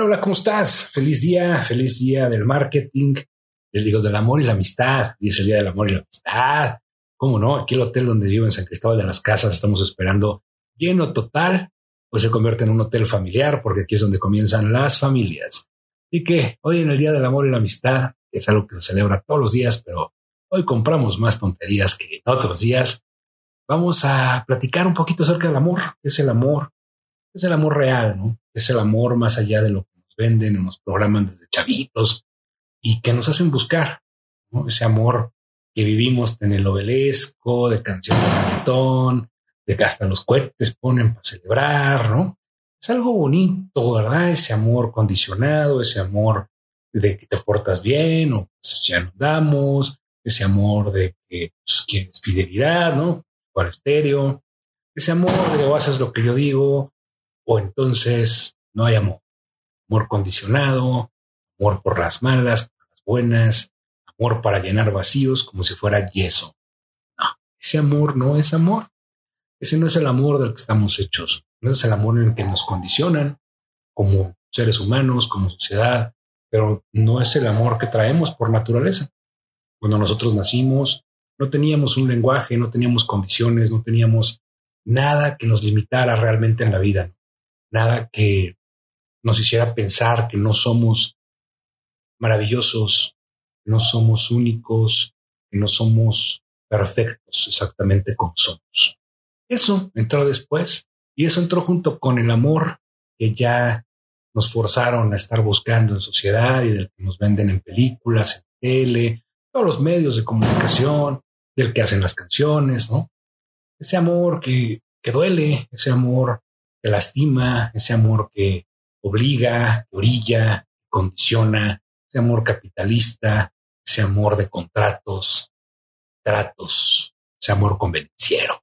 Hola, ¿cómo estás? Feliz día, feliz día del marketing, les digo del amor y la amistad. Y es el día del amor y la amistad. ¿Cómo no? Aquí el hotel donde vivo en San Cristóbal de las Casas estamos esperando lleno total, pues se convierte en un hotel familiar porque aquí es donde comienzan las familias. Y que hoy en el día del amor y la amistad, que es algo que se celebra todos los días, pero hoy compramos más tonterías que en otros días. Vamos a platicar un poquito acerca del amor, qué es el amor, es el amor real, ¿no? Es el amor más allá de lo que nos venden o nos programan desde chavitos y que nos hacen buscar, ¿no? Ese amor que vivimos en el obelisco, de canción de reggaetón, de que hasta los cohetes ponen para celebrar, ¿no? Es algo bonito, ¿verdad? Ese amor condicionado, ese amor de que te portas bien o pues, ya nos damos, ese amor de que pues, quieres fidelidad, ¿no? Para estéreo, ese amor de que haces lo que yo digo, o entonces no hay amor. Amor condicionado, amor por las malas, por las buenas, amor para llenar vacíos como si fuera yeso. No, ese amor no es amor. Ese no es el amor del que estamos hechos. No es el amor en el que nos condicionan como seres humanos, como sociedad, pero no es el amor que traemos por naturaleza. Cuando nosotros nacimos, no teníamos un lenguaje, no teníamos condiciones, no teníamos nada que nos limitara realmente en la vida nada que nos hiciera pensar que no somos maravillosos, que no somos únicos, que no somos perfectos exactamente como somos. Eso entró después y eso entró junto con el amor que ya nos forzaron a estar buscando en sociedad y del que nos venden en películas, en tele, todos los medios de comunicación, del que hacen las canciones, ¿no? Ese amor que, que duele, ese amor lastima, ese amor que obliga, orilla, condiciona, ese amor capitalista, ese amor de contratos, tratos, ese amor convenciero.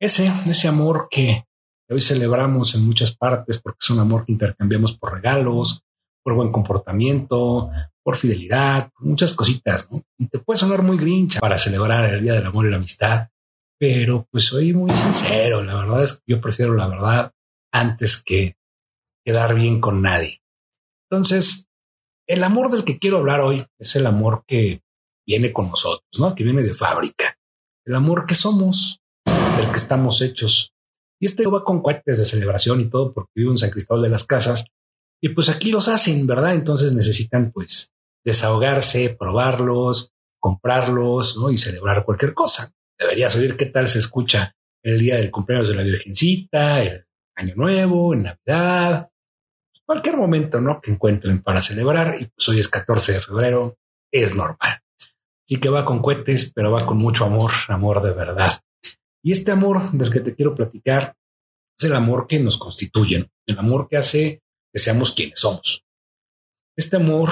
Ese, ese amor que hoy celebramos en muchas partes porque es un amor que intercambiamos por regalos, por buen comportamiento, por fidelidad, por muchas cositas, ¿no? Y te puede sonar muy grincha para celebrar el Día del Amor y la Amistad, pero pues soy muy sincero, la verdad es que yo prefiero la verdad antes que quedar bien con nadie. Entonces, el amor del que quiero hablar hoy es el amor que viene con nosotros, ¿no? Que viene de fábrica. El amor que somos, del que estamos hechos. Y este va con cohetes de celebración y todo porque vivo en San Cristóbal de las Casas. Y pues aquí los hacen, ¿verdad? Entonces necesitan pues desahogarse, probarlos, comprarlos, ¿no? Y celebrar cualquier cosa. Deberías oír qué tal se escucha el día del cumpleaños de la Virgencita, el Año Nuevo, en Navidad, cualquier momento, ¿no? Que encuentren para celebrar. Y pues hoy es 14 de febrero, es normal. Sí que va con cohetes, pero va con mucho amor, amor de verdad. Y este amor del que te quiero platicar es el amor que nos constituye, el amor que hace que seamos quienes somos. Este amor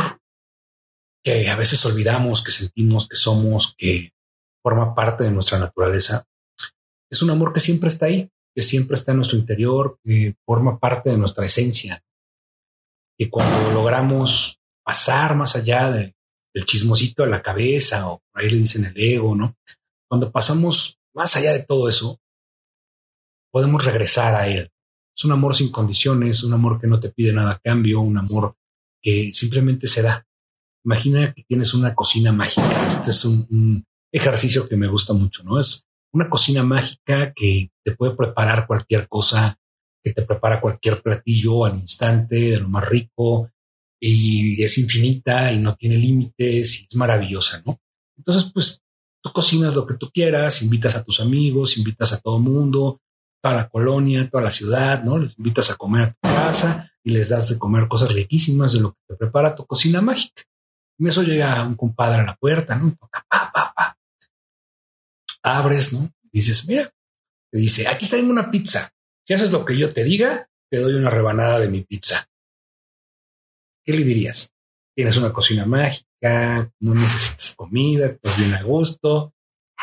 que a veces olvidamos, que sentimos, que somos, que forma parte de nuestra naturaleza, es un amor que siempre está ahí, que siempre está en nuestro interior, que forma parte de nuestra esencia. Y cuando logramos pasar más allá del chismosito de la cabeza, o por ahí le dicen el ego, ¿no? Cuando pasamos más allá de todo eso, podemos regresar a él. Es un amor sin condiciones, un amor que no te pide nada a cambio, un amor que simplemente se da. Imagina que tienes una cocina mágica. Este es un ejercicio que me gusta mucho, ¿no? Es una cocina mágica que te puede preparar cualquier cosa, que te prepara cualquier platillo al instante, de lo más rico, y es infinita y no tiene límites y es maravillosa, ¿no? Entonces, pues tú cocinas lo que tú quieras, invitas a tus amigos, invitas a todo mundo, toda la colonia, toda la ciudad, ¿no? Les invitas a comer a tu casa y les das de comer cosas riquísimas de lo que te prepara tu cocina mágica. Y eso llega un compadre a la puerta, ¿no? Toca, pa, pa abres, ¿no? Dices, mira, te dice, aquí tengo una pizza. Si haces lo que yo te diga, te doy una rebanada de mi pizza. ¿Qué le dirías? Tienes una cocina mágica, no necesitas comida, estás bien a gusto.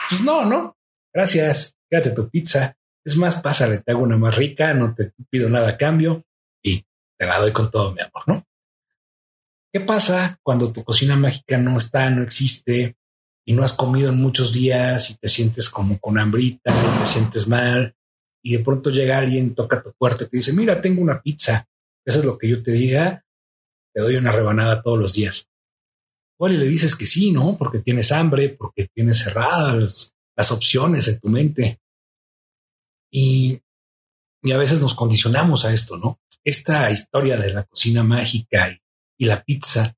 Pues no, no. Gracias, quédate tu pizza. Es más, pásale, te hago una más rica, no te pido nada a cambio y te la doy con todo mi amor, ¿no? ¿Qué pasa cuando tu cocina mágica no está, no existe, y no has comido en muchos días y te sientes como con hambrita y te sientes mal y de pronto llega alguien, toca tu puerta y te dice, mira, tengo una pizza, eso es lo que yo te diga, te doy una rebanada todos los días. Igual le dices que sí, ¿no? Porque tienes hambre, porque tienes cerradas las opciones en tu mente. Y, y, a veces nos condicionamos a esto, ¿no? Esta historia de la cocina mágica y, y la pizza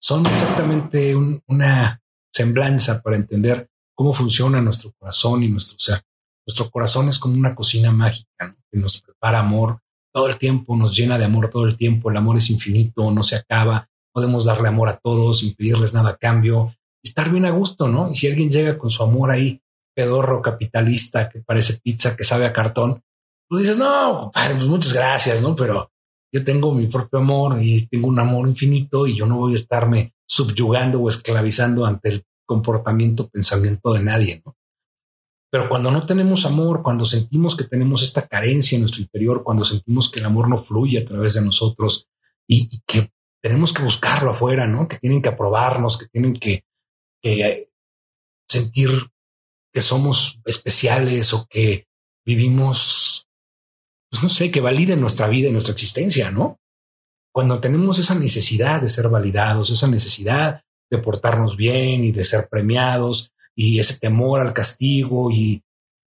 son exactamente una semblanza para entender cómo funciona nuestro corazón y nuestro ser. Nuestro corazón es como una cocina mágica que nos prepara amor todo el tiempo, nos llena de amor todo el tiempo. El amor es infinito, no se acaba. Podemos darle amor a todos, impedirles nada a cambio, estar bien a gusto, ¿no? Y si alguien llega con su amor ahí, pedorro capitalista, que parece pizza, que sabe a cartón, tú dices, no, pues muchas gracias, ¿no? Pero yo tengo mi propio amor y tengo un amor infinito y yo no voy a estarme subyugando o esclavizando ante el comportamiento, pensamiento de nadie, ¿no? Pero cuando no tenemos amor, cuando sentimos que tenemos esta carencia en nuestro interior, cuando sentimos que el amor no fluye a través de nosotros y, que tenemos que buscarlo afuera, ¿no? Que tienen que aprobarnos, que tienen que, que sentir que somos especiales o que vivimos, pues no sé, que validen nuestra vida y nuestra existencia, ¿no? Cuando tenemos esa necesidad de ser validados, esa necesidad de portarnos bien y de ser premiados y ese temor al castigo y,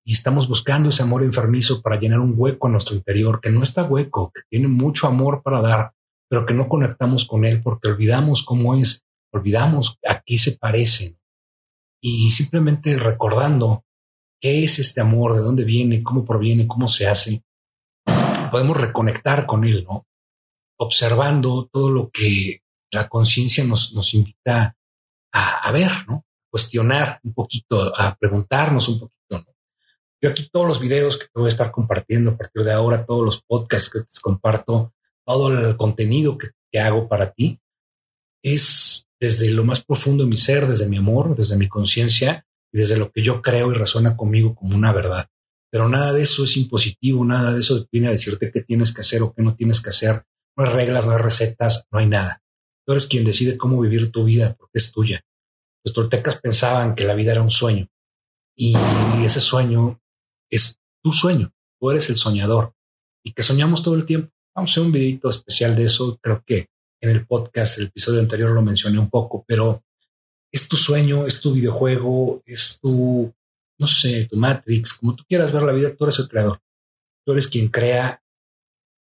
estamos buscando ese amor enfermizo para llenar un hueco en nuestro interior que no está hueco, que tiene mucho amor para dar, pero que no conectamos con él porque olvidamos cómo es, olvidamos a qué se parece. Y simplemente recordando qué es este amor, de dónde viene, cómo proviene, cómo se hace, podemos reconectar con él, ¿no? Observando todo lo que la conciencia nos, nos invita a, ver, ¿no? Cuestionar un poquito, a preguntarnos un poquito, ¿no? Yo aquí todos los videos que te voy a estar compartiendo a partir de ahora, todos los podcasts que te comparto, todo el contenido que, que hago para ti, es desde lo más profundo de mi ser, desde mi amor, desde mi conciencia y desde lo que yo creo y resuena conmigo como una verdad. Pero nada de eso es impositivo, nada de eso viene a decirte qué tienes que hacer o qué no tienes que hacer. No hay reglas, no hay recetas, no hay nada. Tú eres quien decide cómo vivir tu vida porque es tuya. Los toltecas pensaban que la vida era un sueño y ese sueño es tu sueño. Tú eres el soñador y que soñamos todo el tiempo. Vamos a hacer un videito especial de eso. Creo que en el podcast, el episodio anterior lo mencioné un poco, pero es tu sueño, es tu videojuego, es tu, no sé, tu Matrix, como tú quieras ver la vida, tú eres el creador. Tú eres quien crea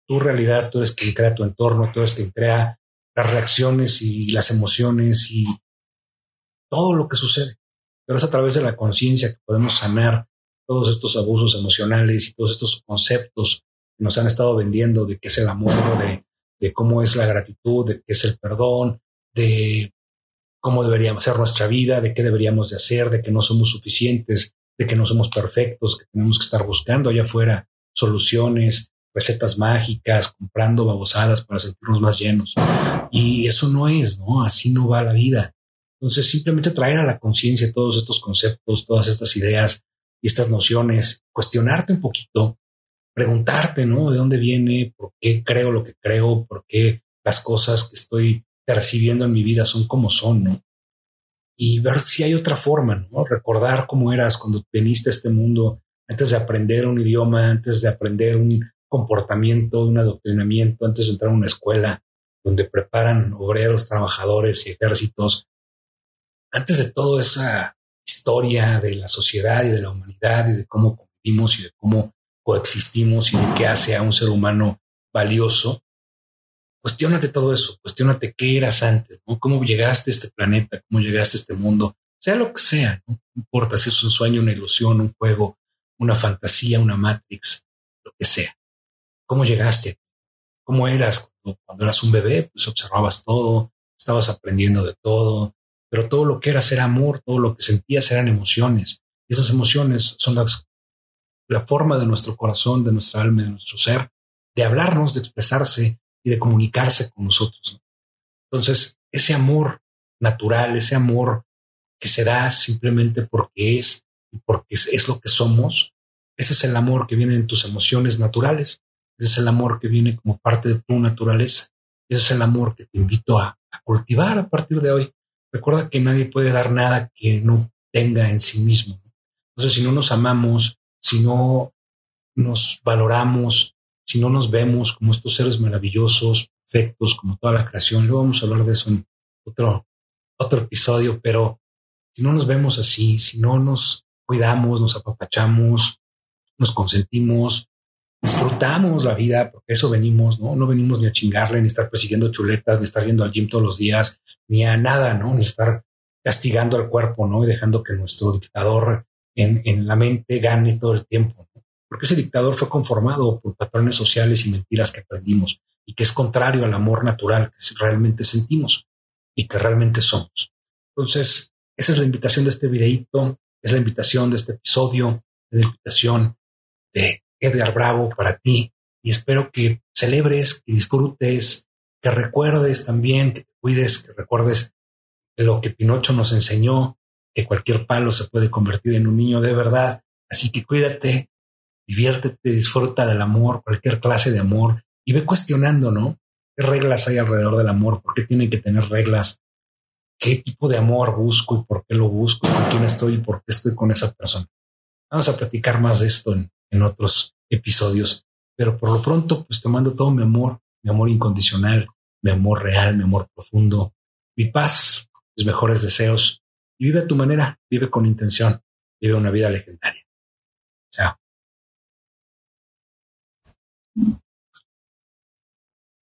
tu realidad, tú eres quien crea tu entorno, tú eres quien crea las reacciones y las emociones y todo lo que sucede. Pero es a través de la conciencia que podemos sanar todos estos abusos emocionales y todos estos conceptos que nos han estado vendiendo de qué es el amor, de, cómo es la gratitud, de qué es el perdón, de cómo deberíamos ser nuestra vida, de qué deberíamos de hacer, de que no somos suficientes, de que no somos perfectos, que tenemos que estar buscando allá afuera soluciones, recetas mágicas, comprando babosadas para sentirnos más llenos. Y eso no es, ¿no? Así no va la vida. Entonces, simplemente traer a la conciencia todos estos conceptos, todas estas ideas y estas nociones, cuestionarte un poquito, preguntarte, ¿no? ¿De dónde viene? ¿Por qué creo lo que creo? ¿Por qué las cosas que estoy percibiendo en mi vida son como son, ¿no? Y ver si hay otra forma, ¿no? Recordar cómo eras cuando viniste a este mundo antes de aprender un idioma, antes de aprender un comportamiento, un adoctrinamiento antes de entrar a una escuela donde preparan obreros, trabajadores y ejércitos. Antes de toda esa historia de la sociedad y de la humanidad y de cómo convivimos y de cómo coexistimos y de qué hace a un ser humano valioso, cuestionate todo eso, cuestionate qué eras antes, ¿no? cómo llegaste a este planeta, cómo llegaste a este mundo, sea lo que sea, no importa si es un sueño, una ilusión, un juego, una fantasía, una Matrix, lo que sea cómo llegaste, cómo eras cuando, eras un bebé, pues observabas todo, estabas aprendiendo de todo, pero todo lo que eras era amor, todo lo que sentías eran emociones. Y esas emociones son las, la forma de nuestro corazón, de nuestra alma, de nuestro ser, de hablarnos, de expresarse y de comunicarse con nosotros. Entonces, ese amor natural, ese amor que se da simplemente porque es y porque es lo que somos, ese es el amor que viene en tus emociones naturales. Ese es el amor que viene como parte de tu naturaleza. Ese es el amor que te invito a, cultivar a partir de hoy. Recuerda que nadie puede dar nada que no tenga en sí mismo. Entonces, si no nos amamos, si no nos valoramos, si no nos vemos como estos seres maravillosos, efectos, como toda la creación. Luego vamos a hablar de eso en otro, otro episodio, pero si no nos vemos así, si no nos cuidamos, nos apapachamos, nos consentimos, disfrutamos la vida, porque eso venimos, ¿no? No venimos ni a chingarle, ni estar persiguiendo chuletas, ni estar yendo al gym todos los días, ni a nada, ¿no? Ni estar castigando al cuerpo, ¿no? Y dejando que nuestro dictador en, en la mente gane todo el tiempo, ¿no? Porque ese dictador fue conformado por patrones sociales y mentiras que aprendimos y que es contrario al amor natural que realmente sentimos y que realmente somos. Entonces, esa es la invitación de este videíto, es la invitación de este episodio, es la invitación de Edgar Bravo para ti y espero que celebres, que disfrutes, que recuerdes también, que te cuides, que recuerdes lo que Pinocho nos enseñó, que cualquier palo se puede convertir en un niño de verdad. Así que cuídate, diviértete, disfruta del amor, cualquier clase de amor y ve cuestionando, ¿no? ¿Qué reglas hay alrededor del amor? ¿Por qué tiene que tener reglas? ¿Qué tipo de amor busco y por qué lo busco? ¿Con quién estoy y por qué estoy con esa persona? Vamos a platicar más de esto en, en otros episodios, pero por lo pronto, pues te mando todo mi amor, mi amor incondicional, mi amor real, mi amor profundo, mi paz, mis mejores deseos y vive a tu manera, vive con intención, vive una vida legendaria. Chao.